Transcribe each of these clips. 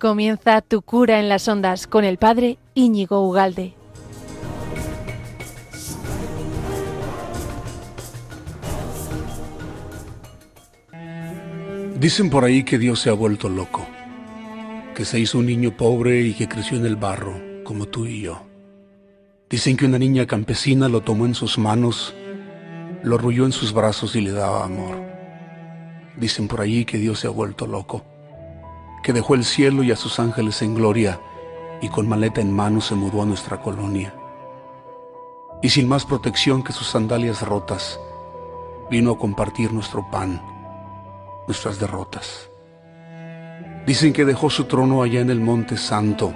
Comienza tu cura en las ondas con el padre Íñigo Ugalde. Dicen por ahí que Dios se ha vuelto loco, que se hizo un niño pobre y que creció en el barro, como tú y yo. Dicen que una niña campesina lo tomó en sus manos, lo arrulló en sus brazos y le daba amor. Dicen por allí que Dios se ha vuelto loco, que dejó el cielo y a sus ángeles en gloria y con maleta en mano se mudó a nuestra colonia. Y sin más protección que sus sandalias rotas, vino a compartir nuestro pan nuestras derrotas. Dicen que dejó su trono allá en el Monte Santo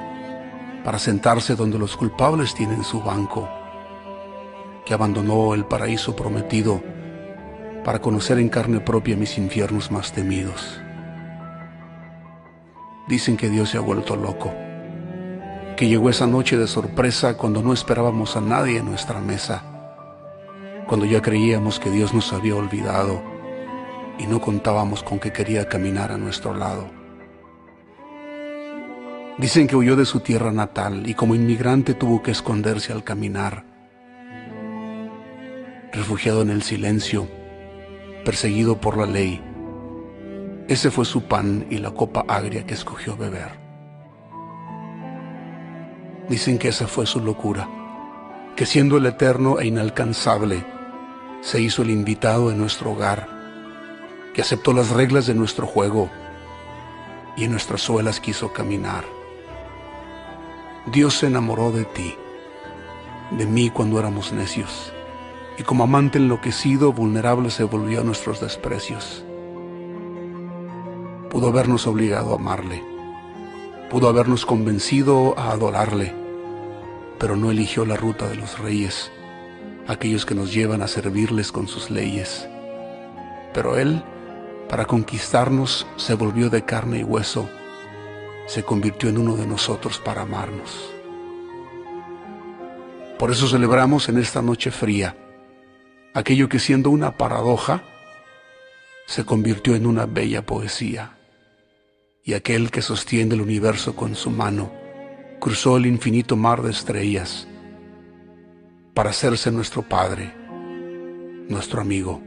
para sentarse donde los culpables tienen su banco, que abandonó el paraíso prometido para conocer en carne propia mis infiernos más temidos. Dicen que Dios se ha vuelto loco, que llegó esa noche de sorpresa cuando no esperábamos a nadie en nuestra mesa, cuando ya creíamos que Dios nos había olvidado y no contábamos con que quería caminar a nuestro lado. Dicen que huyó de su tierra natal y como inmigrante tuvo que esconderse al caminar. Refugiado en el silencio, perseguido por la ley, ese fue su pan y la copa agria que escogió beber. Dicen que esa fue su locura, que siendo el eterno e inalcanzable, se hizo el invitado en nuestro hogar que aceptó las reglas de nuestro juego y en nuestras suelas quiso caminar. Dios se enamoró de ti, de mí cuando éramos necios, y como amante enloquecido, vulnerable se volvió a nuestros desprecios. Pudo habernos obligado a amarle, pudo habernos convencido a adorarle, pero no eligió la ruta de los reyes, aquellos que nos llevan a servirles con sus leyes. Pero Él para conquistarnos se volvió de carne y hueso, se convirtió en uno de nosotros para amarnos. Por eso celebramos en esta noche fría aquello que siendo una paradoja, se convirtió en una bella poesía. Y aquel que sostiene el universo con su mano, cruzó el infinito mar de estrellas para hacerse nuestro Padre, nuestro amigo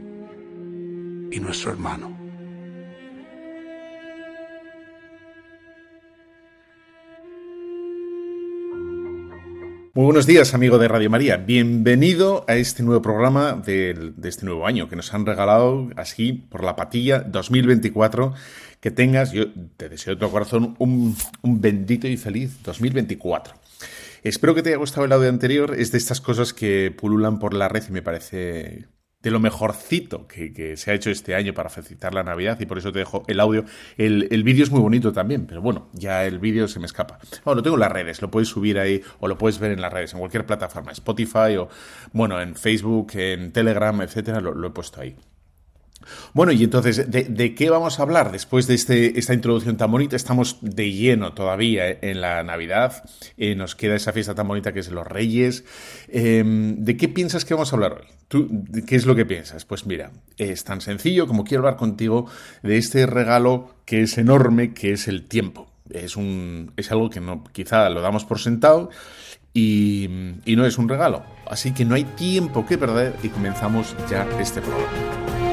y nuestro hermano. Muy buenos días, amigo de Radio María. Bienvenido a este nuevo programa de, este nuevo año que nos han regalado así por la patilla 2024. Que tengas, yo te deseo de todo corazón un, un bendito y feliz 2024. Espero que te haya gustado el audio anterior. Es de estas cosas que pululan por la red y me parece de lo mejorcito que, se ha hecho este año para felicitar la Navidad y por eso te dejo el audio. El, el vídeo es muy bonito también, pero bueno, ya el vídeo se me escapa. Bueno, lo tengo en las redes, lo puedes subir ahí o lo puedes ver en las redes, en cualquier plataforma, Spotify o, bueno, en Facebook, en Telegram, etcétera, lo he puesto ahí. Bueno, y entonces, ¿de, qué vamos a hablar después de este, esta introducción tan bonita? Estamos de lleno todavía en la Navidad, eh, nos queda esa fiesta tan bonita que es los Reyes. Em, ¿De qué piensas que vamos a hablar hoy? ¿Tú, ¿Qué es lo que piensas? Pues mira, es tan sencillo como quiero hablar contigo de este regalo que es enorme, que es el tiempo. Es, un, es algo que no, quizá lo damos por sentado y no es un regalo. Así que no hay tiempo que perder y comenzamos ya este programa.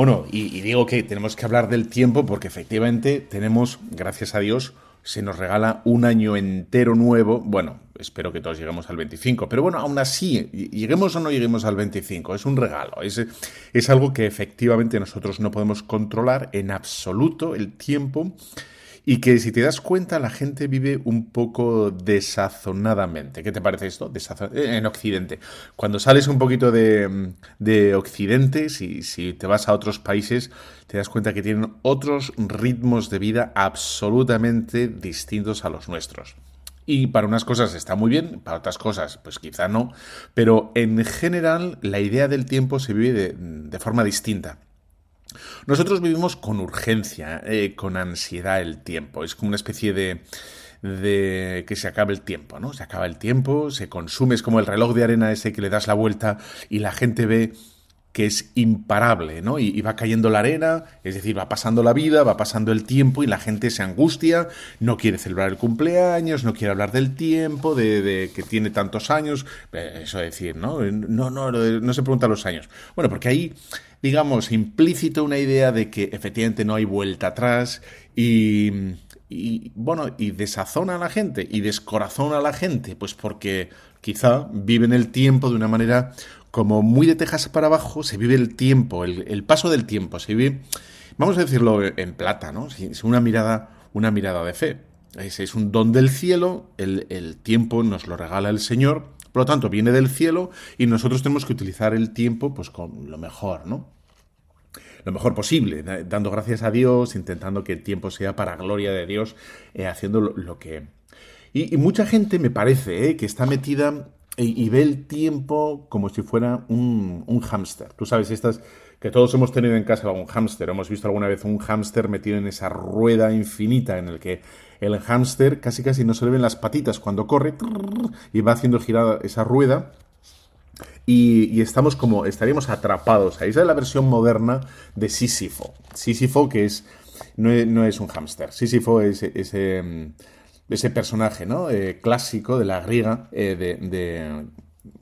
Bueno, y, digo que tenemos que hablar del tiempo porque efectivamente tenemos, gracias a Dios, se nos regala un año entero nuevo. Bueno, espero que todos lleguemos al 25, pero bueno, aún así, lleguemos o no lleguemos al 25, es un regalo, es, es algo que efectivamente nosotros no podemos controlar en absoluto el tiempo y que si te das cuenta la gente vive un poco desazonadamente. ¿Qué te parece esto? Eh, en Occidente. Cuando sales un poquito de, de Occidente, si, si te vas a otros países, te das cuenta que tienen otros ritmos de vida absolutamente distintos a los nuestros. Y para unas cosas está muy bien, para otras cosas pues quizá no, pero en general la idea del tiempo se vive de, de forma distinta. Nosotros vivimos con urgencia, eh, con ansiedad el tiempo. Es como una especie de, de que se acabe el tiempo, ¿no? Se acaba el tiempo, se consume, es como el reloj de arena ese que le das la vuelta y la gente ve que es imparable, ¿no? Y, va cayendo la arena, es decir, va pasando la vida, va pasando el tiempo y la gente se angustia, no quiere celebrar el cumpleaños, no quiere hablar del tiempo, de, que tiene tantos años, eh, eso decir, ¿no? No, no, no se pregunta los años. Bueno, porque ahí, digamos, implícito una idea de que efectivamente no hay vuelta atrás y, y bueno, y desazona a la gente y descorazona a la gente, pues porque quizá viven el tiempo de una manera como muy de Texas para abajo, se vive el tiempo, el, paso del tiempo, se vive, vamos a decirlo en plata, ¿no? Es una mirada, una mirada de fe. Es, es un don del cielo, el, el tiempo nos lo regala el Señor, por lo tanto viene del cielo y nosotros tenemos que utilizar el tiempo pues con lo mejor, ¿no? lo mejor posible, dando gracias a Dios, intentando que el tiempo sea para gloria de Dios, eh, haciendo lo, que... Y, mucha gente me parece eh, que está metida y, ve el tiempo como si fuera un, un hámster. Tú sabes, estas que todos hemos tenido en casa un hámster, hemos visto alguna vez un hámster metido en esa rueda infinita en el que el hámster casi casi no se le ven las patitas cuando corre y va haciendo girar esa rueda y, estamos como, estaríamos atrapados ahí. Esa es la versión moderna de Sísifo. Sísifo que es, no es, un hámster. Sísifo es ese, mm, ese personaje ¿no? Eh, clásico de la griega, eh, de,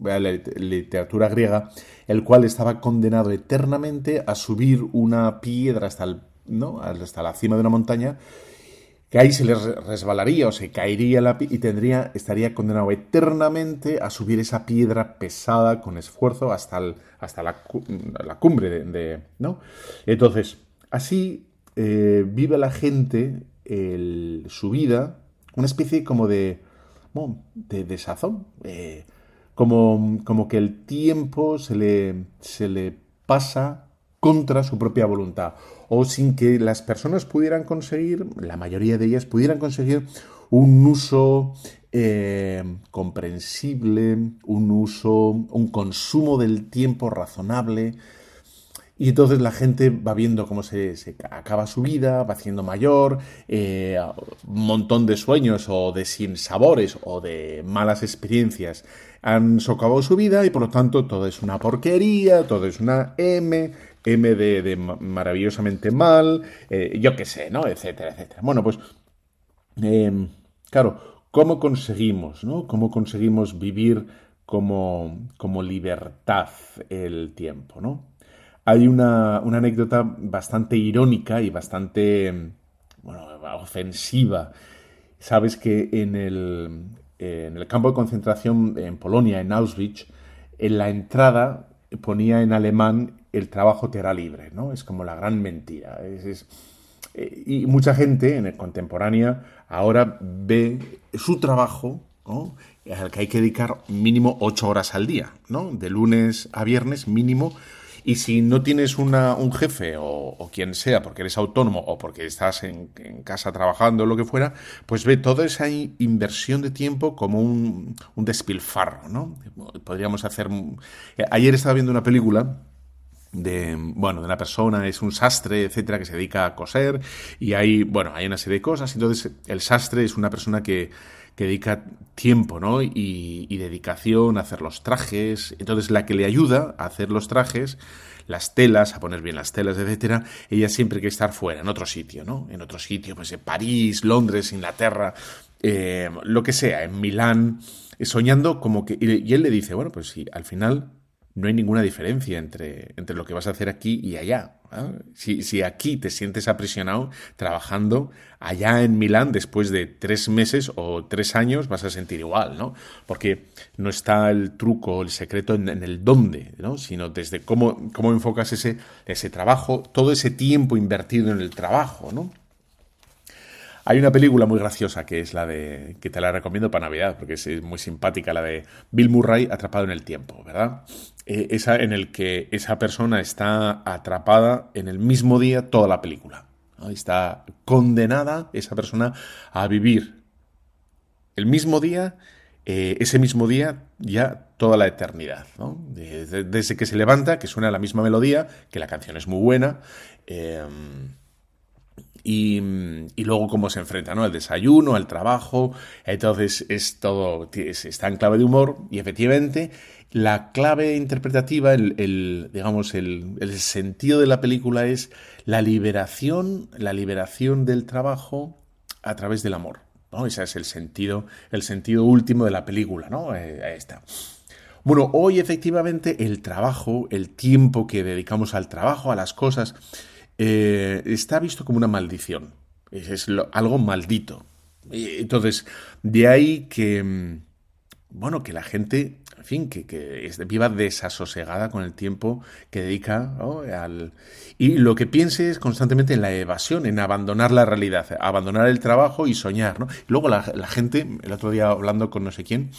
la literatura griega, el cual estaba condenado eternamente a subir una piedra hasta, el, ¿no? hasta la cima de una montaña que ahí se le resbalaría o se caería la y tendría estaría condenado eternamente a subir esa piedra pesada con esfuerzo hasta, hasta la, cumbre de, ¿no? Entonces, así eh, vive la gente su vida una especie como de, de, de sazón, eh, como, como, que el tiempo se le, se le pasa contra su propia voluntad. O sin que las personas pudieran conseguir, la mayoría de ellas pudieran conseguir un uso eh, comprensible, un uso, un consumo del tiempo razonable, y entonces la gente va viendo cómo se, acaba su vida, va haciendo mayor, eh, un montón de sueños o de sinsabores o de malas experiencias han socavado su vida y por lo tanto todo es una porquería, todo es una M, M de, maravillosamente mal, eh, yo qué sé, ¿no? Etcétera, etcétera. Bueno, pues, em, claro, ¿cómo conseguimos, ¿no? ¿Cómo conseguimos vivir como, como libertad el tiempo, ¿no? Hay una, anécdota bastante irónica y bastante ofensiva. Sabes que en el, en el campo de concentración en Polonia, en Auschwitz, en la entrada ponía en alemán el trabajo te hará libre, ¿no? Es como la gran mentira. Eh, y mucha gente en el contemporánea ahora ve su trabajo, al que hay que dedicar mínimo ocho horas al día, ¿no? De lunes a viernes mínimo y si no tienes una, un jefe o, quien sea, porque eres autónomo o porque estás en, casa trabajando o lo que fuera, pues ve toda esa inversión de tiempo como un, un despilfarro, ¿no? Podríamos hacer... Ayer estaba viendo una película de bueno de una persona es un sastre etcétera que se dedica a coser y hay bueno hay una serie de cosas entonces el sastre es una persona que que dedica tiempo ¿no? y, dedicación a hacer los trajes. Entonces, la que le ayuda a hacer los trajes, las telas, a poner bien las telas, etcétera, ella siempre quiere estar fuera, en otro sitio, ¿no? En otro sitio, pues en París, Londres, Inglaterra, eh, lo que sea, en Milán, eh, soñando como que. Y él le dice, bueno, pues sí, al final no hay ninguna diferencia entre, entre lo que vas a hacer aquí y allá. Si, aquí te sientes aprisionado trabajando, allá en Milán, después de tres meses o tres años, vas a sentir igual, ¿no? Porque no está el truco, el secreto en, el dónde, ¿no? Sino desde cómo, cómo enfocas ese, ese trabajo, todo ese tiempo invertido en el trabajo, ¿no? Hay una película muy graciosa que es la de. que te la recomiendo para Navidad, porque es muy simpática, la de Bill Murray atrapado en el tiempo, ¿verdad? Eh, esa en el que esa persona está atrapada en el mismo día toda la película. Está condenada esa persona a vivir el mismo día, eh, ese mismo día, ya toda la eternidad. Desde, que se levanta, que suena la misma melodía, que la canción es muy buena. Eh, y, luego cómo se enfrenta, ¿no? Al desayuno, al trabajo. Entonces es todo, está en clave de humor y efectivamente la clave interpretativa, el, digamos, el, el, sentido de la película es la liberación, la liberación del trabajo a través del amor. ¿no? Ese es el sentido, el sentido último de la película, ¿no? Eh, está. Bueno, hoy efectivamente el trabajo, el tiempo que dedicamos al trabajo, a las cosas, eh, está visto como una maldición. Es, algo maldito. Entonces, de ahí que, mm, bueno, que la gente, en fin, que, que viva desasosegada con el tiempo que dedica al... Y lo que piense es constantemente en la evasión, en abandonar la realidad, abandonar el trabajo y soñar, ¿no? luego la, la gente, el otro día hablando con no sé quién,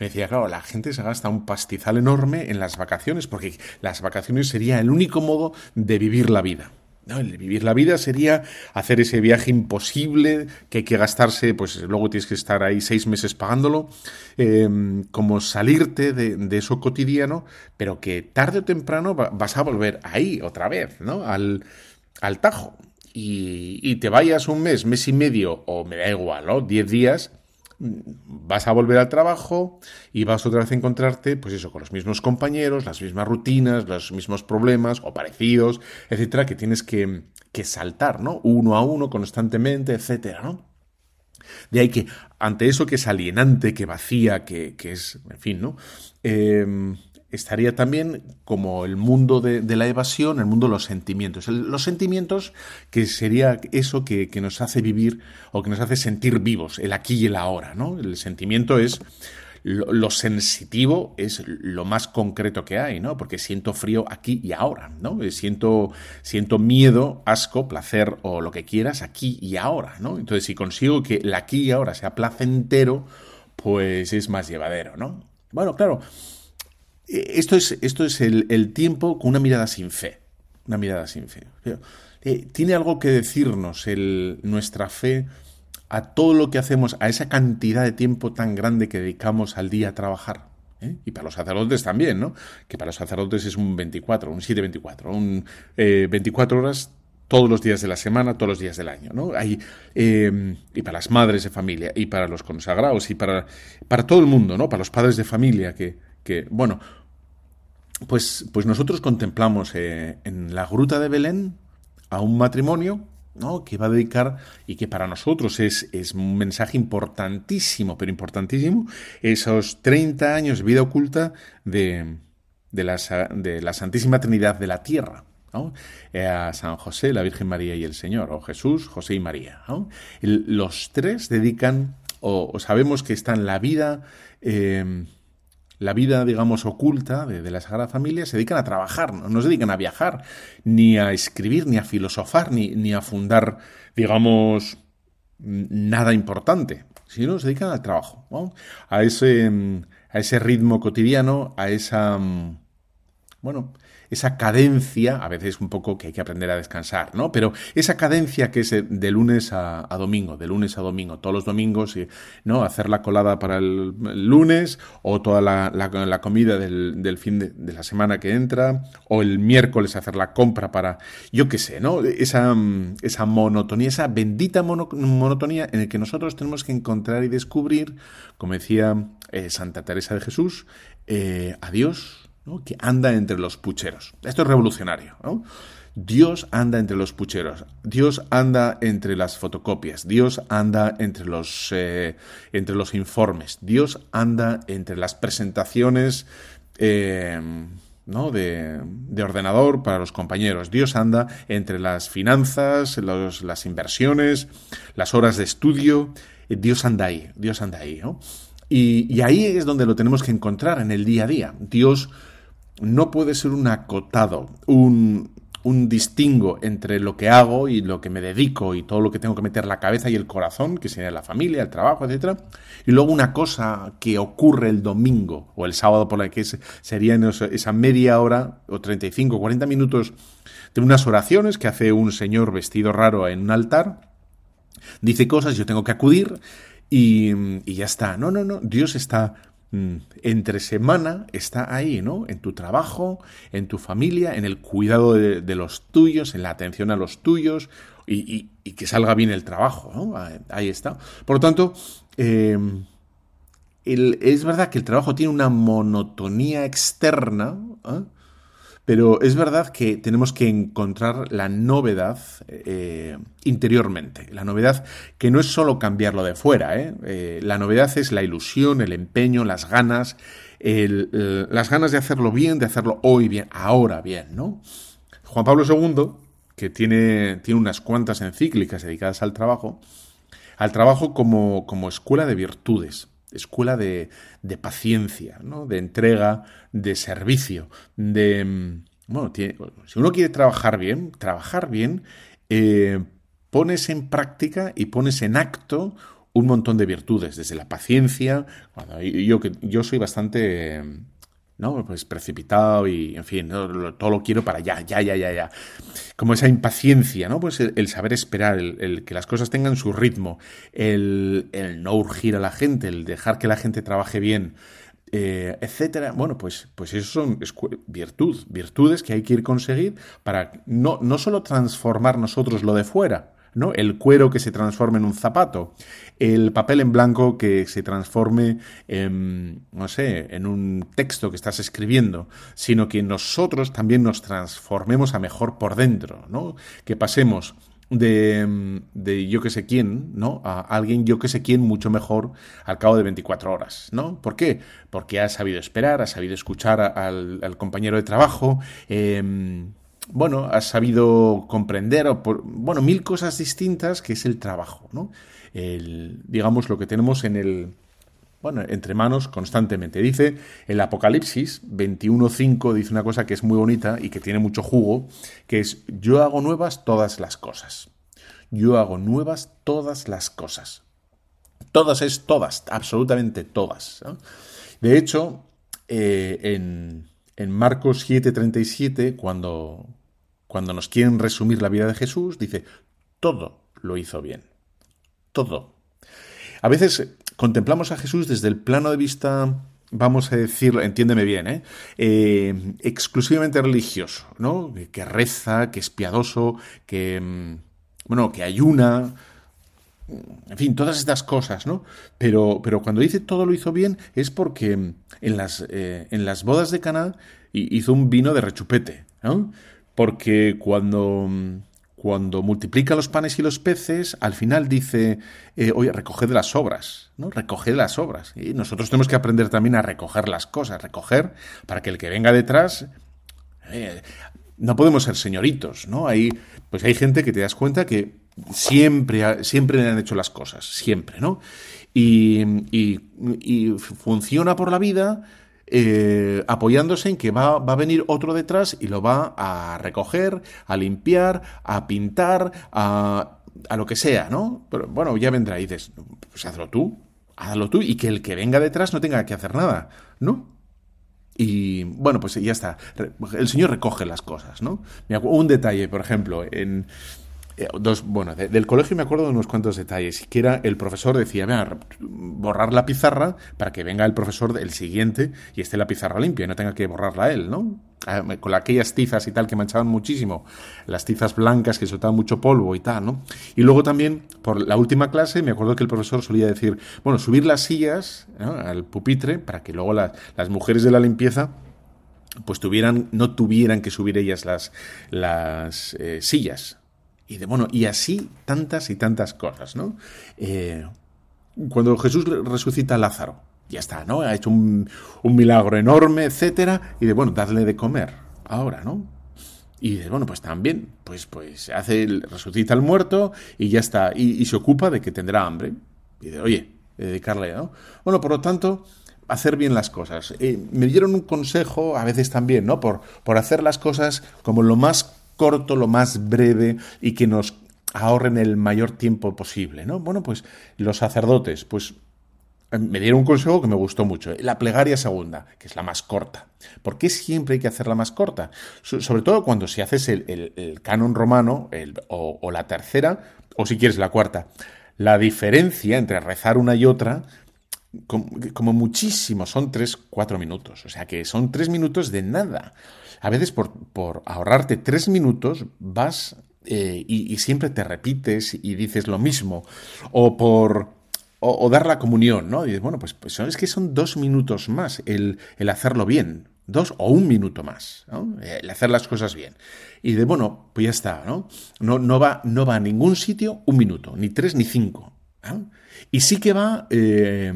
me decía, claro, la gente se gasta un pastizal enorme en las vacaciones, porque las vacaciones sería el único modo de vivir la vida. No, el vivir la vida sería hacer ese viaje imposible que hay que gastarse, pues luego tienes que estar ahí seis meses pagándolo, em, como salirte de, eso cotidiano, pero que tarde o temprano vas a volver ahí otra vez, ¿no? Al, al tajo. Y, y, te vayas un mes, mes y medio, o me da igual, ¿no? Diez días, vas a volver al trabajo y vas otra vez a encontrarte, pues eso, con los mismos compañeros, las mismas rutinas, los mismos problemas o parecidos, etcétera, que tienes que, que saltar, ¿no? Uno a uno, constantemente, etcétera, ¿no? De ahí que, ante eso que es alienante, que vacía, que, que es, en fin, ¿no? Eh, estaría también como el mundo de, la evasión, el mundo de los sentimientos. los sentimientos que sería eso que, nos hace vivir o que nos hace sentir vivos, el aquí y el ahora, ¿no? El sentimiento es lo, sensitivo es lo más concreto que hay, ¿no? Porque siento frío aquí y ahora, ¿no? Siento, siento miedo, asco, placer o lo que quieras aquí y ahora, ¿no? Entonces, si consigo que el aquí y ahora sea placentero, pues es más llevadero, ¿no? Bueno, claro, esto es, esto es el, tiempo con una mirada sin fe. Una mirada sin fe. Eh, tiene algo que decirnos el, nuestra fe a todo lo que hacemos, a esa cantidad de tiempo tan grande que dedicamos al día a trabajar. ¿eh? Y para los sacerdotes también, ¿no? Que para los sacerdotes es un 24, un 7-24, un 24 eh, horas todos los días de la semana, todos los días del año, ¿no? Hay, y para las madres de familia, y para los consagrados, y para, para todo el mundo, ¿no? Para los padres de familia que, que bueno, pues, pues nosotros contemplamos eh, en la gruta de Belén a un matrimonio ¿no? que va a dedicar y que para nosotros es, es, un mensaje importantísimo, pero importantísimo, esos 30 años de vida oculta de, de, la, de la Santísima Trinidad de la Tierra. ¿no? Eh, a San José, la Virgen María y el Señor, o Jesús, José y María. los tres dedican, o, sabemos que está en la vida eh, la vida, digamos, oculta de, la Sagrada Familia, se dedican a trabajar, no, se dedican a viajar, ni a escribir, ni a filosofar, ni, ni a fundar, digamos, nada importante, sino se dedican al trabajo, a, ese, a ese ritmo cotidiano, a esa, bueno, esa cadencia, a veces un poco que hay que aprender a descansar, ¿no? Pero esa cadencia que es de lunes a, domingo, de lunes a domingo, todos los domingos, ¿no? Hacer la colada para el, lunes o toda la, comida del, fin de, la semana que entra o el miércoles hacer la compra para, yo qué sé, ¿no? Esa, esa monotonía, esa bendita monotonía en la que nosotros tenemos que encontrar y descubrir, como decía eh, Santa Teresa de Jesús, eh, a Dios que anda entre los pucheros. Esto es revolucionario. Dios anda entre los pucheros, Dios anda entre las fotocopias, Dios anda entre los, eh, entre los informes, Dios anda entre las presentaciones eh, ¿no? de, ordenador para los compañeros, Dios anda entre las finanzas, las inversiones, las horas de estudio, Dios anda ahí, Dios anda ahí. Y, y ahí es donde lo tenemos que encontrar en el día a día. Dios no puede ser un acotado, un, un distingo entre lo que hago y lo que me dedico y todo lo que tengo que meter la cabeza y el corazón, que sería la familia, el trabajo, etcétera, y luego una cosa que ocurre el domingo o el sábado por la que sería esa media hora o 35 o 40 minutos de unas oraciones que hace un señor vestido raro en un altar, dice cosas, yo tengo que acudir y, y ya está. No, no, no, Dios está entre semana está ahí, ¿no? En tu trabajo, en tu familia, en el cuidado de, los tuyos, en la atención a los tuyos y, que salga bien el trabajo, ¿no? Ahí está. Por lo tanto, eh, es verdad que el trabajo tiene una monotonía externa, ¿eh? Pero es verdad que tenemos que encontrar la novedad eh, interiormente. La novedad que no es solo cambiarlo de fuera, ¿eh? la novedad es la ilusión, el empeño, las ganas, las ganas de hacerlo bien, de hacerlo hoy bien, ahora bien, ¿no? Juan Pablo II, que tiene, tiene unas cuantas encíclicas dedicadas al trabajo, al trabajo como, como escuela de virtudes escuela de, de paciencia, ¿no? de entrega, de servicio, de... Mm, bueno, si uno quiere trabajar bien, trabajar bien, eh, pones en práctica y pones en acto un montón de virtudes, desde la paciencia, yo, que yo soy bastante ¿no? Pues precipitado y, en fin, todo lo quiero para ya, ya, ya, ya, ya. Como esa impaciencia, ¿no? Pues el, saber esperar, el, que las cosas tengan su ritmo, el, no urgir a la gente, el dejar que la gente trabaje bien, eh, etcétera. Bueno, pues, pues eso son virtud, virtudes que hay que ir conseguir para no, no solo transformar nosotros lo de fuera, ¿no? El cuero que se transforme en un zapato, el papel en blanco que se transforme en, no sé, en un texto que estás escribiendo, sino que nosotros también nos transformemos a mejor por dentro, ¿no? Que pasemos de, de, yo que sé quién, ¿no? A alguien yo que sé quién mucho mejor al cabo de 24 horas, ¿no? ¿Por qué? Porque ha sabido esperar, ha sabido escuchar al, compañero de trabajo, eh, bueno, has sabido comprender, bueno, mil cosas distintas que es el trabajo, ¿no? El, digamos, lo que tenemos en el, bueno, entre manos constantemente. Dice el Apocalipsis 21.5, dice una cosa que es muy bonita y que tiene mucho jugo, que es, yo hago nuevas todas las cosas. Yo hago nuevas todas las cosas. Todas es todas, absolutamente todas. De hecho, eh, en, en Marcos 7:37, cuando, cuando nos quieren resumir la vida de Jesús, dice, todo lo hizo bien. Todo. A veces contemplamos a Jesús desde el plano de vista, vamos a decirlo, entiéndeme bien, ¿eh? Eh, exclusivamente religioso, ¿no? Que reza, que es piadoso, que, mm, bueno, que ayuna, en fin, todas estas cosas, ¿no? Pero, pero cuando dice todo lo hizo bien es porque en las, eh, en las bodas de Caná hizo un vino de rechupete, ¿no? porque cuando, cuando multiplica los panes y los peces, al final dice, eh, oye, recoged las obras, ¿no? Recoged las obras. Y nosotros tenemos que aprender también a recoger las cosas, recoger para que el que venga detrás... Eh, no podemos ser señoritos, ¿no? Hay, pues hay gente que te das cuenta que siempre, siempre le han hecho las cosas, siempre, ¿no? Y, y, funciona por la vida eh, apoyándose en que va, va, a venir otro detrás y lo va a recoger, a limpiar, a pintar, a, a lo que sea, ¿no? Pero bueno, ya vendrá y dices, pues hazlo tú, hazlo tú y que el que venga detrás no tenga que hacer nada, ¿no? Y bueno, pues ya está. El Señor recoge las cosas, ¿no? Un detalle, por ejemplo, en, eh, dos, bueno, del colegio me acuerdo de unos cuantos detalles. Que era el profesor decía, borrar la pizarra para que venga el profesor el siguiente y esté la pizarra limpia y no tenga que borrarla él, ¿no? Ah, con aquellas tizas y tal que manchaban muchísimo, las tizas blancas que soltaban mucho polvo y tal, ¿no? Y luego también, por la última clase, me acuerdo que el profesor solía decir, bueno, subir las sillas al pupitre para que luego las mujeres de la limpieza pues tuvieran, no tuvieran que subir ellas las, las eh, sillas, y, de, bueno, y así tantas y tantas cosas, ¿no? Eh, cuando Jesús resucita a Lázaro, ya está, ¿no? Ha hecho un, milagro enorme, etcétera, y de, bueno, dadle de comer, ahora, ¿no? Y de, bueno, pues también, pues, pues hace, resucita al muerto y ya está, y, se ocupa de que tendrá hambre. Y de, oye, dedicarle, ¿no? Bueno, por lo tanto, hacer bien las cosas. Eh, me dieron un consejo, a veces también, ¿no? Por, por hacer las cosas como lo más corto, lo más breve y que nos ahorren el mayor tiempo posible, ¿no? Bueno, pues los sacerdotes, pues eh, me dieron un consejo que me gustó mucho. La plegaria segunda, que es la más corta. ¿Por qué siempre hay que hacerla más corta? sobre todo cuando si haces el, canon romano o, la tercera, o si quieres la cuarta. La diferencia entre rezar una y otra como, muchísimo, son 3, 4 minutos. O sea que son 3 minutos de nada. A veces por, por ahorrarte 3 minutos vas eh, y, siempre te repites y dices lo mismo. O por... O, dar la comunión, ¿no? Y dices, bueno, pues, pues es que son dos minutos más el, el hacerlo bien dos o un minuto más, ¿no? el hacer las cosas bien. Y de, bueno, pues ya está, ¿no? No, no, va, no va a ningún sitio un minuto, ni tres ni cinco. Y sí que va, eh,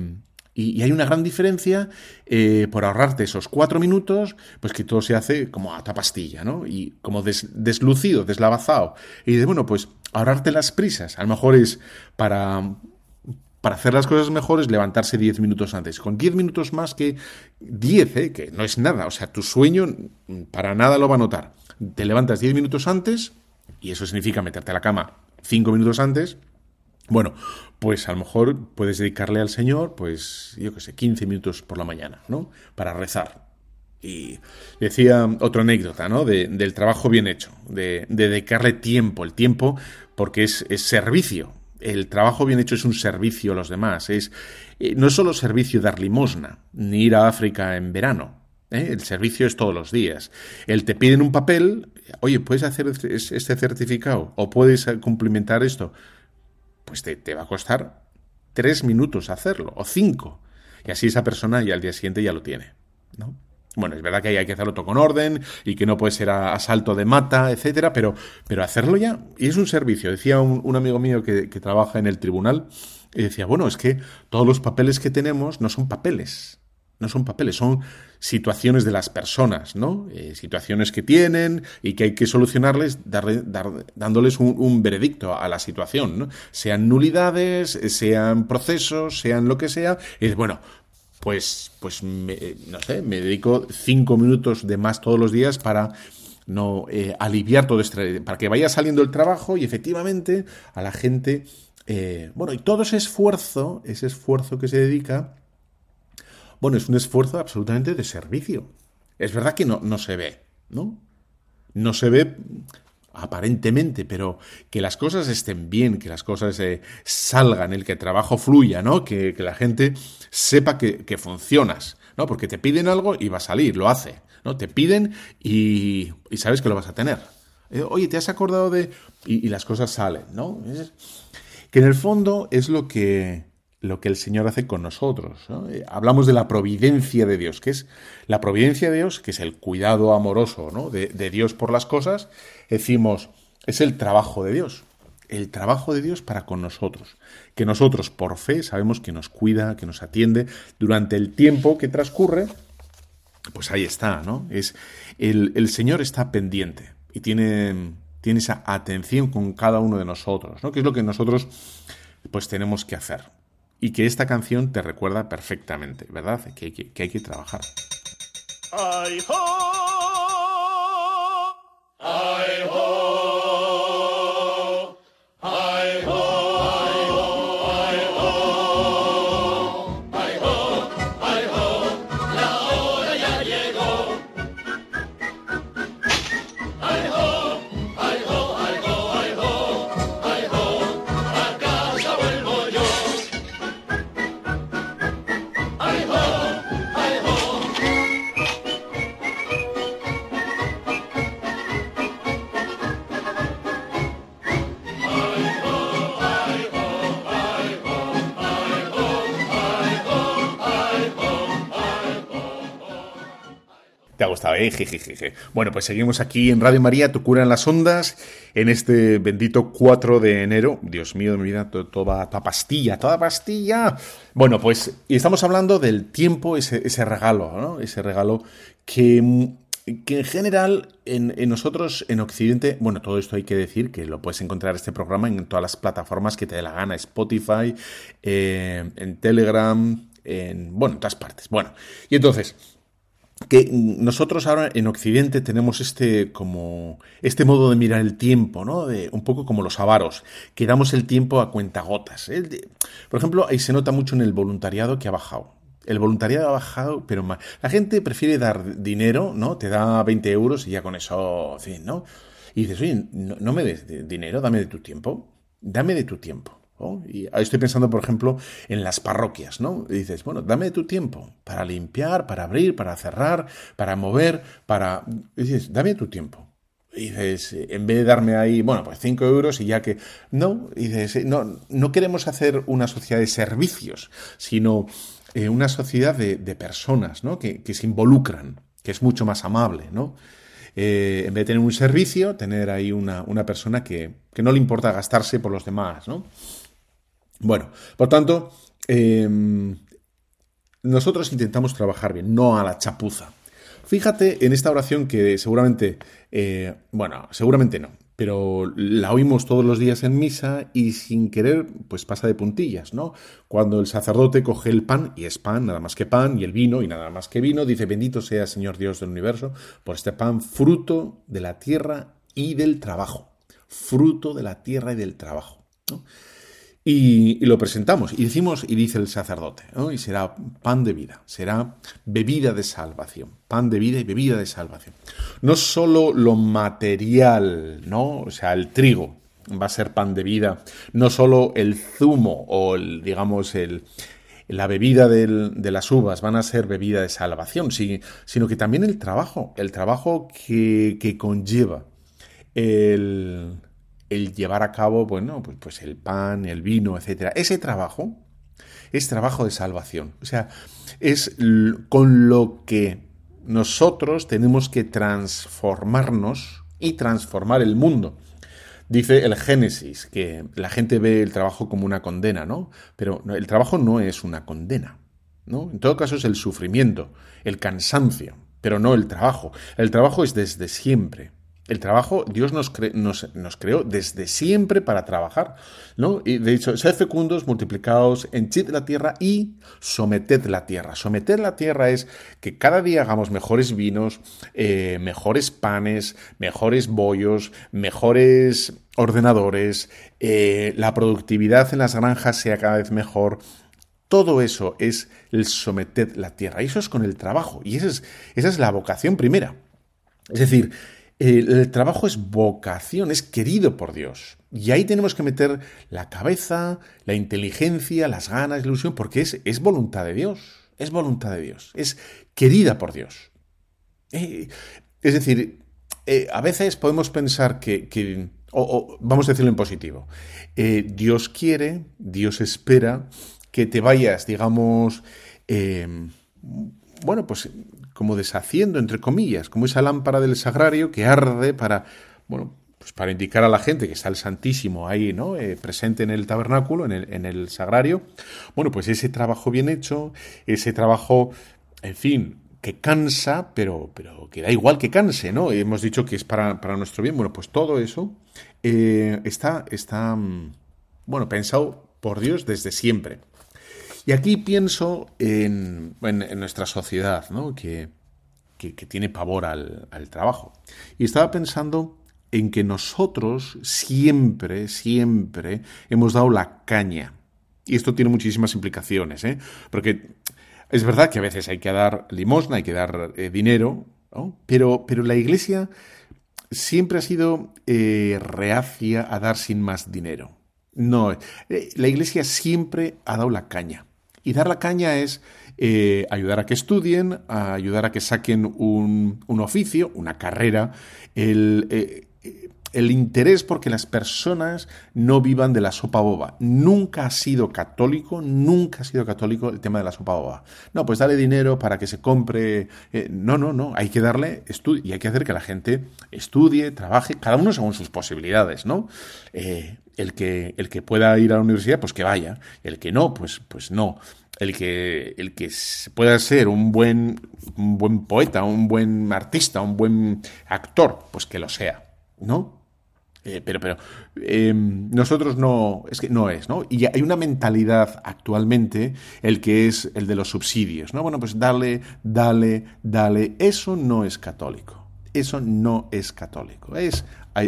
y, hay una gran diferencia eh, por ahorrarte esos cuatro minutos, pues que todo se hace como a pastilla, ¿no? Y como deslucido, deslavazado. Y de, bueno, pues ahorrarte las prisas. A lo mejor es para para hacer las cosas mejores, levantarse 10 minutos antes. Con 10 minutos más que 10, ¿eh? que no es nada. O sea, tu sueño para nada lo va a notar. Te levantas 10 minutos antes, y eso significa meterte a la cama 5 minutos antes. Bueno, pues a lo mejor puedes dedicarle al Señor, pues yo qué sé, 15 minutos por la mañana, ¿no? Para rezar. Y decía otra anécdota, ¿no? del trabajo bien hecho, de, dedicarle tiempo, el tiempo, porque es, es servicio el trabajo bien hecho es un servicio a los demás. Es, eh, no es solo servicio dar limosna, ni ir a África en verano. ¿eh? El servicio es todos los días. El te piden un papel, oye, ¿puedes hacer este, este certificado? ¿O puedes cumplimentar esto? Pues te, te va a costar tres minutos hacerlo, o cinco. Y así esa persona ya al día siguiente ya lo tiene. ¿no? Bueno, es verdad que hay que hacerlo todo con orden y que no puede ser a, salto de mata, etcétera, pero, pero hacerlo ya, y es un servicio. Decía un, amigo mío que, trabaja en el tribunal, y decía, bueno, es que todos los papeles que tenemos no son papeles, no son papeles, son situaciones de las personas, ¿no? Eh, situaciones que tienen y que hay que solucionarles dándoles un, veredicto a la situación, ¿no? Sean nulidades, sean procesos, sean lo que sea. Y bueno, pues, pues no sé, me dedico cinco minutos de más todos los días para no eh, aliviar todo este, para que vaya saliendo el trabajo y efectivamente a la gente, eh, bueno, y todo ese esfuerzo, ese esfuerzo que se dedica, bueno, es un esfuerzo absolutamente de servicio. Es verdad que no, no se ve, ¿no? No se ve aparentemente, pero que las cosas estén bien, que las cosas eh, salgan, el que el trabajo fluya, ¿no? Que, la gente sepa que, funcionas, ¿no? Porque te piden algo y va a salir, lo hace, ¿no? Te piden y, sabes que lo vas a tener. Eh, oye, ¿te has acordado de...? Y, las cosas salen, ¿no? que en el fondo es lo que, lo que el Señor hace con nosotros. Eh, hablamos de la providencia de Dios, que es la providencia de Dios, que es el cuidado amoroso de, Dios por las cosas. Decimos, es el trabajo de Dios, el trabajo de Dios para con nosotros, que nosotros por fe sabemos que nos cuida, que nos atiende durante el tiempo que transcurre. Pues ahí está, ¿no? Es el, el Señor está pendiente y tiene, tiene esa atención con cada uno de nosotros, ¿no? Que es lo que nosotros pues tenemos que hacer y que esta canción te recuerda perfectamente, ¿verdad? Que hay que, trabajar. ¡Ay, ¿eh? Bueno, pues seguimos aquí en Radio María, tu cura en las ondas, en este bendito 4 de enero. Dios mío de mi vida, toda, pastilla, toda pastilla. Bueno, pues y estamos hablando del tiempo, ese, ese regalo, ¿no? Ese regalo que que en general en, nosotros en Occidente, bueno, todo esto hay que decir que lo puedes encontrar este programa en todas las plataformas que te dé la gana, Spotify, eh, en Telegram, en, bueno, en todas partes. Bueno, y entonces, que nosotros ahora en Occidente tenemos este como este modo de mirar el tiempo, ¿no? De, un poco como los avaros, que damos el tiempo a cuentagotas. ¿eh? Por ejemplo, ahí se nota mucho en el voluntariado que ha bajado. El voluntariado ha bajado, pero más. La gente prefiere dar dinero, ¿no? Te da 20 euros y ya con eso, ¿no? Y dices, oye, no me des dinero, dame de tu tiempo. Dame de tu tiempo. Y estoy pensando, por ejemplo, en las parroquias, ¿no? Dices, bueno, dame tu tiempo para limpiar, para abrir, para cerrar, para mover, para... Dices, dame tu tiempo. Y dices, en vez de darme ahí, bueno, pues cinco euros y ya que... No, y dices, no, no queremos hacer una sociedad de servicios, sino eh, una sociedad de, personas, ¿no? Que, se involucran, que es mucho más amable, ¿no? Eh, en vez de tener un servicio, tener ahí una, persona que, que no le importa gastarse por los demás, ¿no? Bueno, por tanto, em, nosotros intentamos trabajar bien, no a la chapuza. Fíjate en esta oración que seguramente, eh, bueno, seguramente no, pero la oímos todos los días en misa y sin querer, pues pasa de puntillas, ¿no? Cuando el sacerdote coge el pan, y es pan, nada más que pan, y el vino, y nada más que vino, dice, bendito sea Señor Dios del universo, por este pan, fruto de la tierra y del trabajo. Fruto de la tierra y del trabajo. ¿no? Y, lo presentamos y decimos, y dice el sacerdote, y será pan de vida, será bebida de salvación, pan de vida y bebida de salvación. No solo lo material, ¿no? O sea, el trigo va a ser pan de vida, no solo el zumo o, el, digamos, el, la bebida de las uvas van a ser bebida de salvación, sino que también el trabajo, el trabajo que, que conlleva el, el llevar a cabo, bueno, pues, pues el pan, el vino, etcétera. Ese trabajo es trabajo de salvación. O sea, es con lo que nosotros tenemos que transformarnos y transformar el mundo. Dice el Génesis que la gente ve el trabajo como una condena, ¿no? Pero el trabajo no es una condena, ¿no? En todo caso es el sufrimiento, el cansancio, pero no el trabajo. El trabajo es desde siempre. El trabajo, Dios nos, creó desde siempre para trabajar, ¿no? Y de hecho, sed fecundos, multiplicados, henchid la tierra y someted la tierra. Someter la tierra es que cada día hagamos mejores vinos, eh, mejores panes, mejores bollos, mejores ordenadores, eh, la productividad en las granjas sea cada vez mejor. Todo eso es el someter la tierra. Y eso es con el trabajo. Y esa es, esa es la vocación primera. Es decir, el trabajo es vocación, es querido por Dios. Y ahí tenemos que meter la cabeza, la inteligencia, las ganas, la ilusión, porque es, voluntad de Dios. Es voluntad de Dios. Es querida por Dios. Eh, es decir, eh, a veces podemos pensar que, o, vamos a decirlo en positivo, eh, Dios quiere, Dios espera que te vayas, digamos, bueno, pues como deshaciendo, entre comillas, como esa lámpara del sagrario que arde para, bueno, pues para indicar a la gente que está el Santísimo ahí, ¿no? Eh, presente en el tabernáculo, en el, en el sagrario. Bueno, pues ese trabajo bien hecho, ese trabajo, en fin, que cansa, pero, pero que da igual que canse, ¿no? Hemos dicho que es para, para nuestro bien. Bueno, pues todo eso eh, está, está, mm, bueno, pensado por Dios desde siempre. Y aquí pienso en, nuestra sociedad, ¿no? que, tiene pavor al, trabajo. Y estaba pensando en que nosotros siempre, siempre hemos dado la caña. Y esto tiene muchísimas implicaciones, ¿eh? porque es verdad que a veces hay que dar limosna, hay que dar eh, dinero, pero, pero la Iglesia siempre ha sido eh, reacia a dar sin más dinero. No, eh, la Iglesia siempre ha dado la caña. Y dar la caña es eh, ayudar a que estudien, ayudar a que saquen un, oficio, una carrera, el, eh, el interés porque las personas no vivan de la sopa boba. Nunca ha sido católico, nunca ha sido católico el tema de la sopa boba. No, pues dale dinero para que se compre. Eh, no, no, no. Hay que darle estudio y hay que hacer que la gente estudie, trabaje, cada uno según sus posibilidades, ¿no? El que, el que pueda ir a la universidad, pues que vaya. El que no, pues, pues no. El que, el que pueda ser un buen, un buen poeta, un buen artista, un buen actor, pues que lo sea, ¿no? Eh, pero, pero em, nosotros no, es que no es, ¿no? Y hay una mentalidad actualmente, el que es el de los subsidios, ¿no? Bueno, pues dale, dale, dale. Eso no es católico. Eso no es católico. Es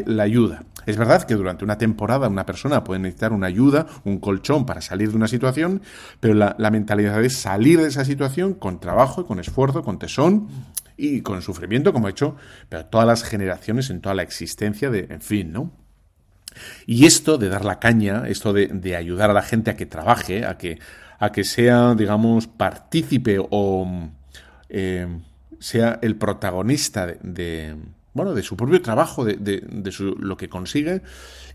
la ayuda. Es verdad que durante una temporada una persona puede necesitar una ayuda, un colchón para salir de una situación, pero la, mentalidad es salir de esa situación con trabajo, con esfuerzo, con tesón y con sufrimiento, como ha hecho todas las generaciones en toda la existencia de, en fin, ¿no? Y esto de dar la caña, esto de, ayudar a la gente a que trabaje, a que, a que sea, digamos, partícipe o eh, sea el protagonista de, bueno, de su propio trabajo, de, de, lo que consigue,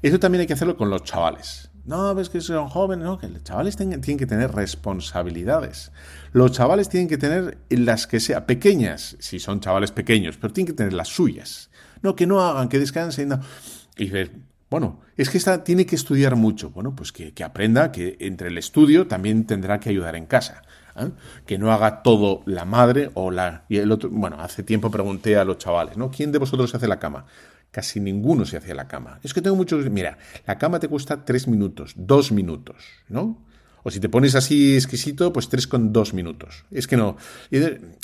eso también hay que hacerlo con los chavales. No, ves que son jóvenes, no, que los chavales tienen, tienen, que tener responsabilidades. Los chavales tienen que tener las que sean pequeñas, si son chavales pequeños, pero tienen que tener las suyas. No, que no hagan, que descansen. No. Y dices, bueno, es que esta tiene que estudiar mucho. Bueno, pues que, aprenda que entre el estudio también tendrá que ayudar en casa. ¿Eh? Que no haga todo la madre o la... Y el otro, bueno, hace tiempo pregunté a los chavales, ¿no? ¿Quién de vosotros se hace la cama? Casi ninguno se hace la cama. Es que tengo muchos... Mira, la cama te cuesta tres minutos, dos minutos, ¿no? O si te pones así exquisito, pues tres con dos minutos. Es que no...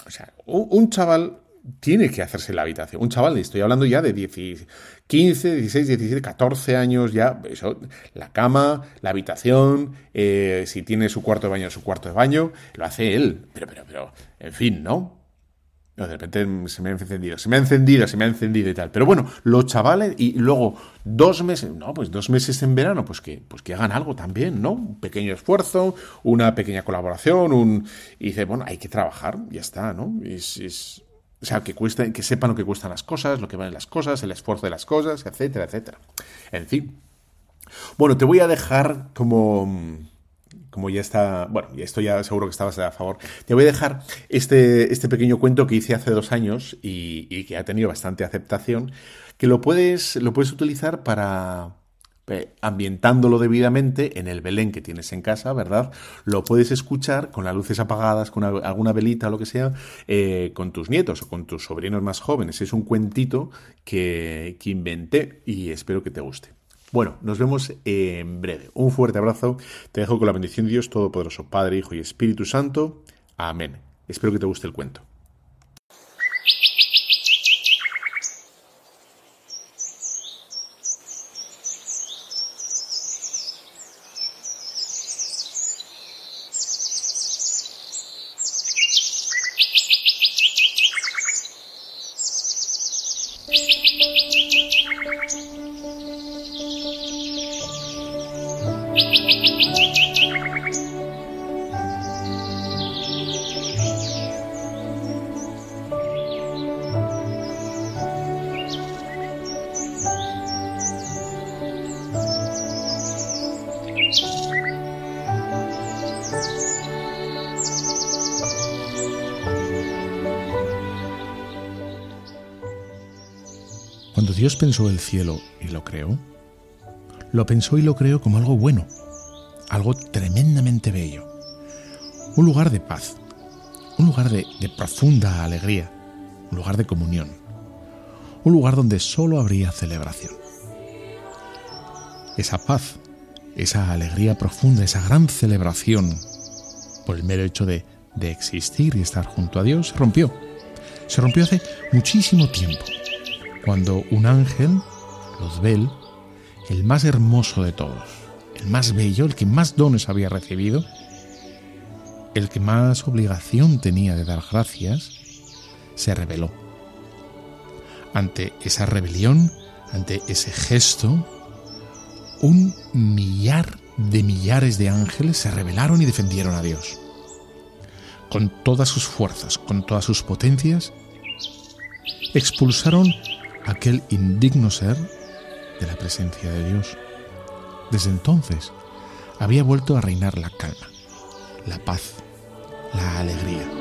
O sea, un chaval tiene que hacerse la habitación. Un chaval, estoy hablando ya de 10, 15, 16, 17, 14 años, ya, eso, la cama, la habitación, eh, si tiene su cuarto de baño, su cuarto de baño, lo hace él. Pero, pero, pero, en fin, ¿no? de repente se me ha encendido, se me ha encendido, se me ha encendido y tal. Pero bueno, los chavales, y luego dos meses, no, pues dos meses en verano, pues que, pues que hagan algo también, ¿no? Un pequeño esfuerzo, una pequeña colaboración, un. Y dice, bueno, hay que trabajar, ya está, ¿no? es o sea, que, cuesta, que sepan lo que cuestan las cosas, lo que valen las cosas, el esfuerzo de las cosas, etcétera, etcétera. En fin. Bueno, te voy a dejar como como ya está, bueno, esto ya seguro que estabas a favor, te voy a dejar este, este pequeño cuento que hice hace dos años y, y, que ha tenido bastante aceptación, que lo puedes, lo puedes utilizar para, ambientándolo debidamente en el Belén que tienes en casa, ¿verdad? Lo puedes escuchar con las luces apagadas, con alguna velita o lo que sea, eh, con tus nietos o con tus sobrinos más jóvenes. Es un cuentito que, que inventé y espero que te guste. Bueno, nos vemos en breve. Un fuerte abrazo. Te dejo con la bendición de Dios Todopoderoso, Padre, Hijo y Espíritu Santo. Amén. Espero que te guste el cuento. Dios pensó el cielo y lo creó, lo pensó y lo creó como algo bueno, algo tremendamente bello, un lugar de paz, un lugar de, profunda alegría, un lugar de comunión, un lugar donde solo habría celebración. Esa paz, esa alegría profunda, esa gran celebración, por el mero hecho de, de existir y estar junto a Dios, se rompió. Se rompió hace muchísimo tiempo cuando un ángel, Luzbel, el más hermoso de todos, el más bello, el que más dones había recibido, el que más obligación tenía de dar gracias, se rebeló. Ante esa rebelión, ante ese gesto, un millar de millares de ángeles se rebelaron y defendieron a Dios. Con todas sus fuerzas, con todas sus potencias, expulsaron aquel indigno ser de la presencia de Dios. Desde entonces había vuelto a reinar la calma, la paz, la alegría.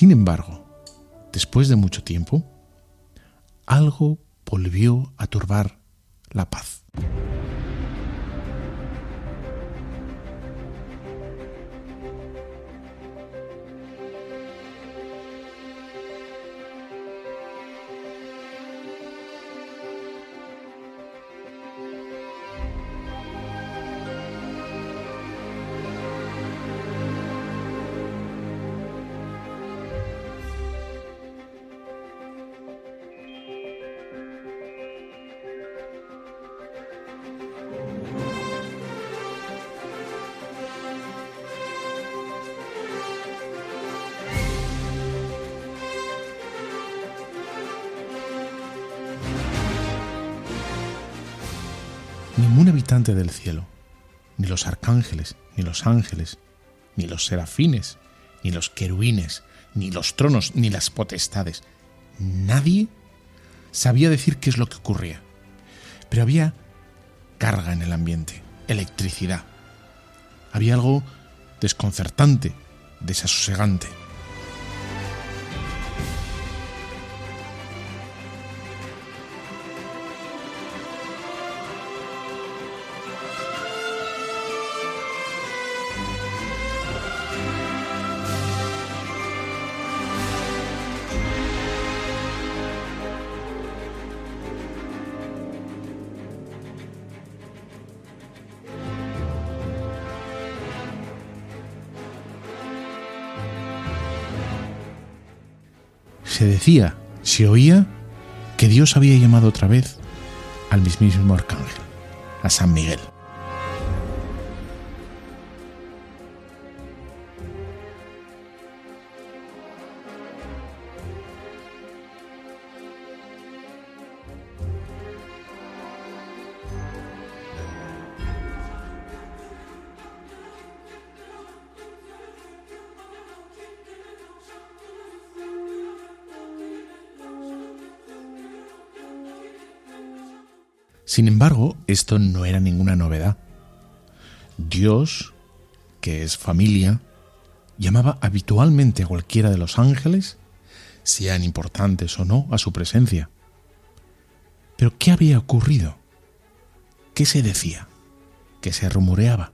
Sin embargo, después de mucho tiempo, algo volvió a turbar la paz. Los arcángeles, ni los ángeles, ni los serafines, ni los querubines, ni los tronos, ni las potestades. Nadie sabía decir qué es lo que ocurría. Pero había carga en el ambiente, electricidad. Había algo desconcertante, desasosegante. Se decía, se oía que Dios había llamado otra vez al mismísimo arcángel, a San Miguel. Sin embargo, esto no era ninguna novedad. Dios, que es familia, llamaba habitualmente a cualquiera de los ángeles, sean importantes o no, a su presencia. Pero ¿qué había ocurrido? ¿Qué se decía? ¿Qué se rumoreaba?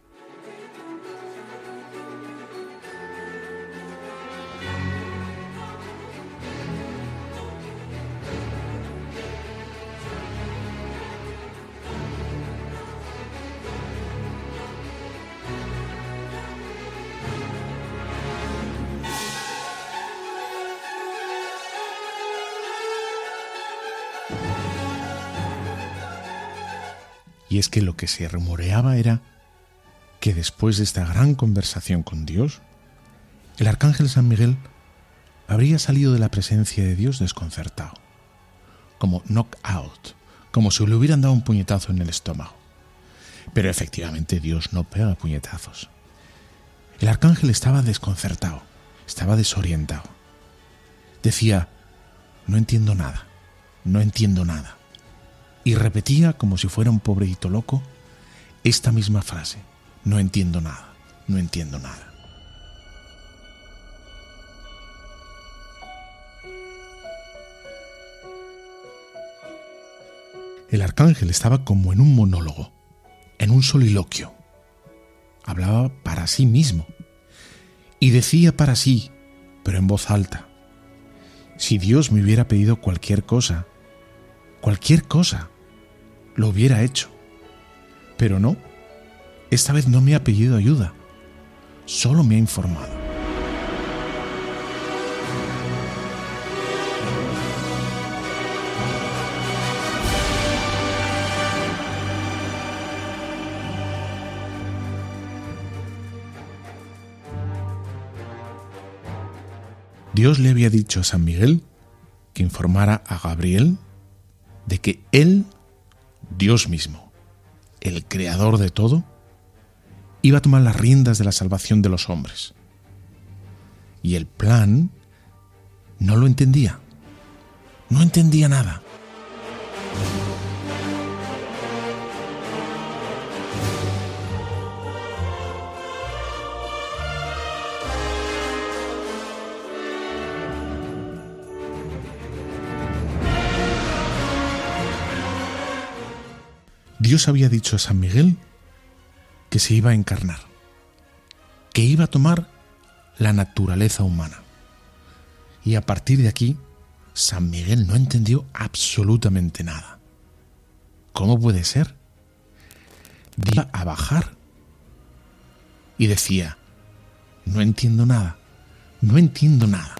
Y es que lo que se rumoreaba era que después de esta gran conversación con Dios, el arcángel San Miguel habría salido de la presencia de Dios desconcertado, como knock out, como si le hubieran dado un puñetazo en el estómago. Pero efectivamente Dios no pega puñetazos. El arcángel estaba desconcertado, estaba desorientado. Decía, no entiendo nada, no entiendo nada y repetía como si fuera un pobrecito loco esta misma frase. No entiendo nada, no entiendo nada. El arcángel estaba como en un monólogo, en un soliloquio. Hablaba para sí mismo y decía para sí, pero en voz alta, si Dios me hubiera pedido cualquier cosa, cualquier cosa, lo hubiera hecho. Pero no, esta vez no me ha pedido ayuda, solo me ha informado. Dios le había dicho a San Miguel que informara a Gabriel de que él Dios mismo, el creador de todo, iba a tomar las riendas de la salvación de los hombres. Y el plan no lo entendía. No entendía nada. Dios había dicho a San Miguel que se iba a encarnar, que iba a tomar la naturaleza humana. Y a partir de aquí, San Miguel no entendió absolutamente nada. ¿Cómo puede ser? Iba a bajar y decía, no entiendo nada, no entiendo nada.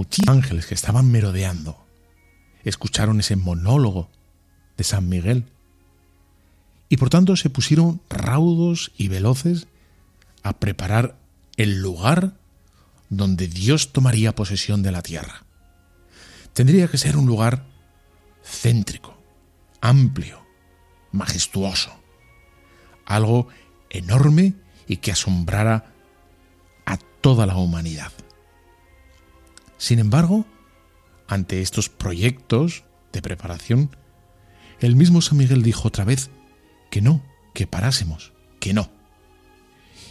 Muchísimos ángeles que estaban merodeando escucharon ese monólogo de San Miguel y por tanto se pusieron raudos y veloces a preparar el lugar donde Dios tomaría posesión de la tierra. Tendría que ser un lugar céntrico, amplio, majestuoso, algo enorme y que asombrara a toda la humanidad. Sin embargo, ante estos proyectos de preparación, el mismo San Miguel dijo otra vez que no, que parásemos, que no.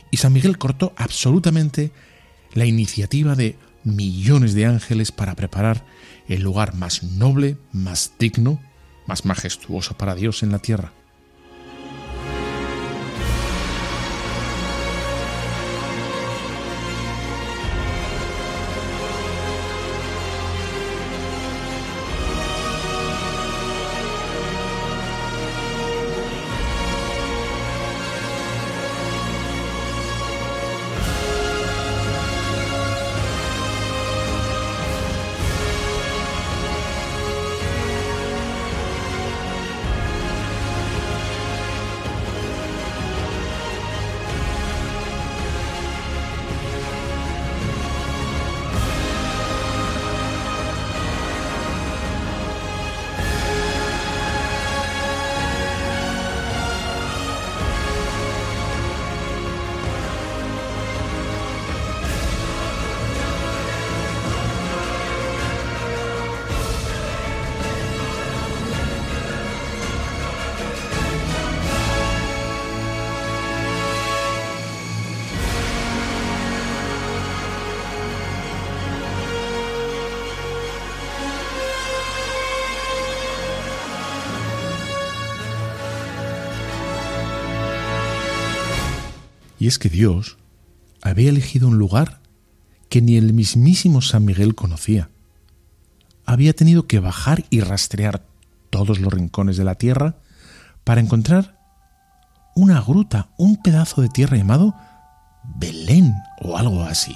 Y San Miguel cortó absolutamente la iniciativa de millones de ángeles para preparar el lugar más noble, más digno, más majestuoso para Dios en la tierra. Y es que Dios había elegido un lugar que ni el mismísimo San Miguel conocía. Había tenido que bajar y rastrear todos los rincones de la tierra para encontrar una gruta, un pedazo de tierra llamado Belén o algo así.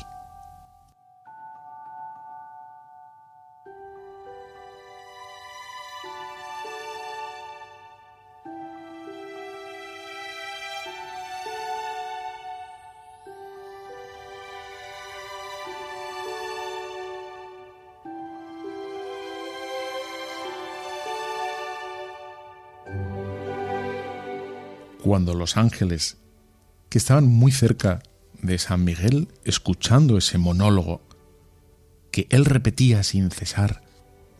Cuando los ángeles, que estaban muy cerca de San Miguel, escuchando ese monólogo que él repetía sin cesar,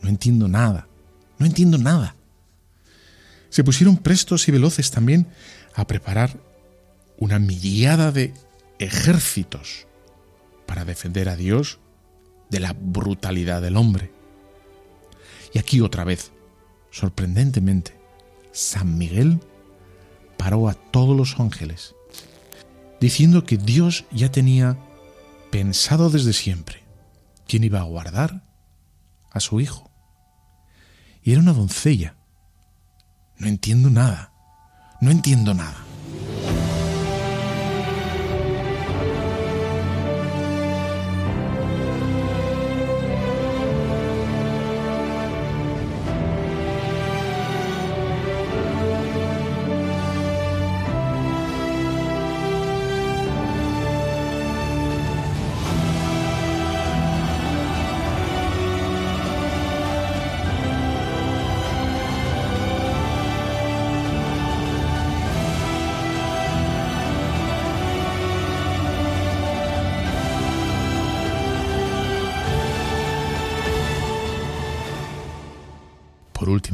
no entiendo nada, no entiendo nada, se pusieron prestos y veloces también a preparar una miriada de ejércitos para defender a Dios de la brutalidad del hombre. Y aquí otra vez, sorprendentemente, San Miguel a todos los ángeles, diciendo que Dios ya tenía pensado desde siempre quién iba a guardar a su hijo. Y era una doncella. No entiendo nada, no entiendo nada.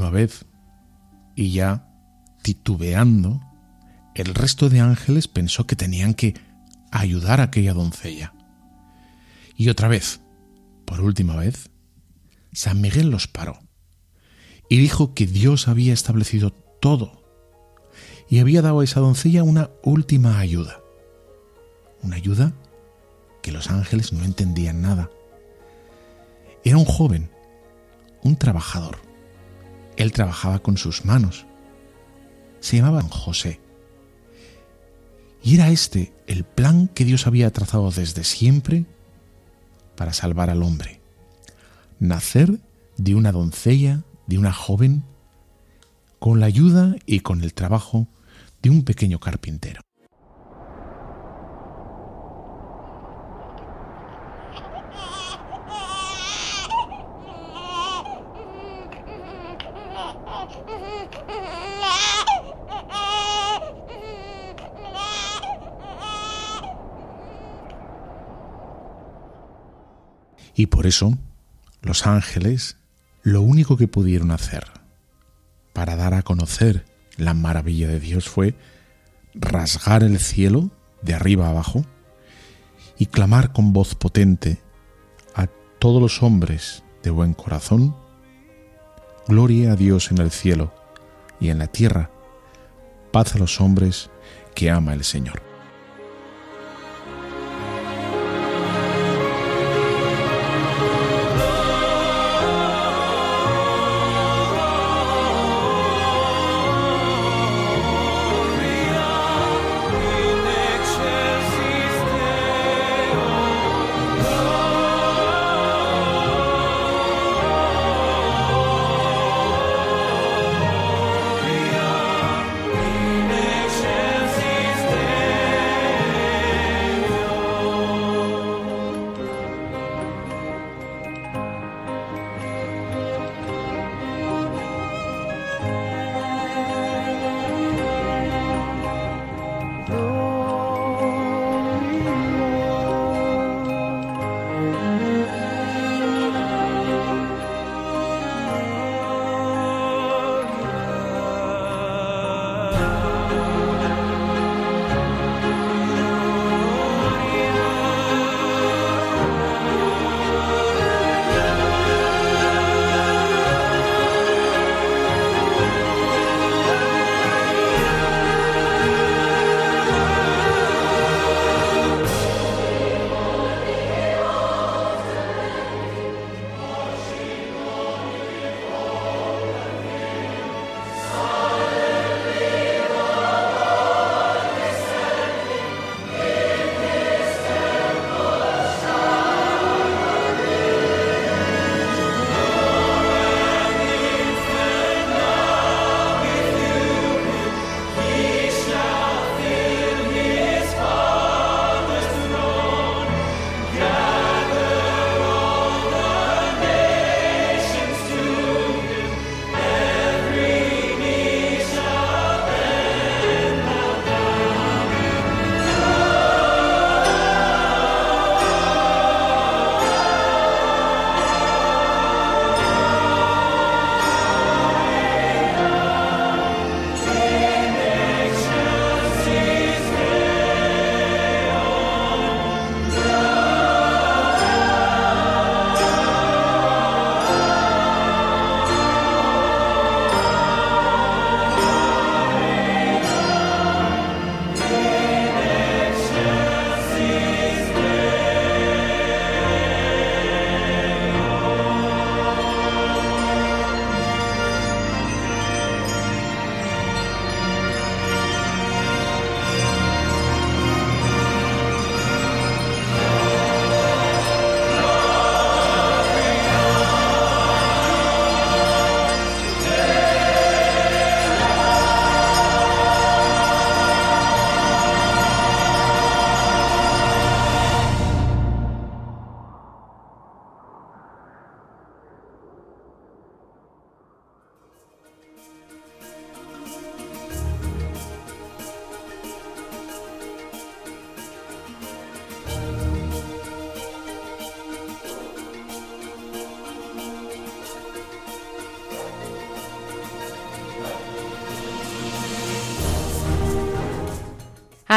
Vez, y ya, titubeando, el resto de ángeles pensó que tenían que ayudar a aquella doncella. Y otra vez, por última vez, San Miguel los paró y dijo que Dios había establecido todo y había dado a esa doncella una última ayuda. Una ayuda que los ángeles no entendían nada. Era un joven, un trabajador, él trabajaba con sus manos. Se llamaba José. Y era este el plan que Dios había trazado desde siempre para salvar al hombre. Nacer de una doncella, de una joven, con la ayuda y con el trabajo de un pequeño carpintero. Y por eso los ángeles lo único que pudieron hacer para dar a conocer la maravilla de Dios fue rasgar el cielo de arriba abajo y clamar con voz potente a todos los hombres de buen corazón, Gloria a Dios en el cielo y en la tierra, paz a los hombres que ama el Señor.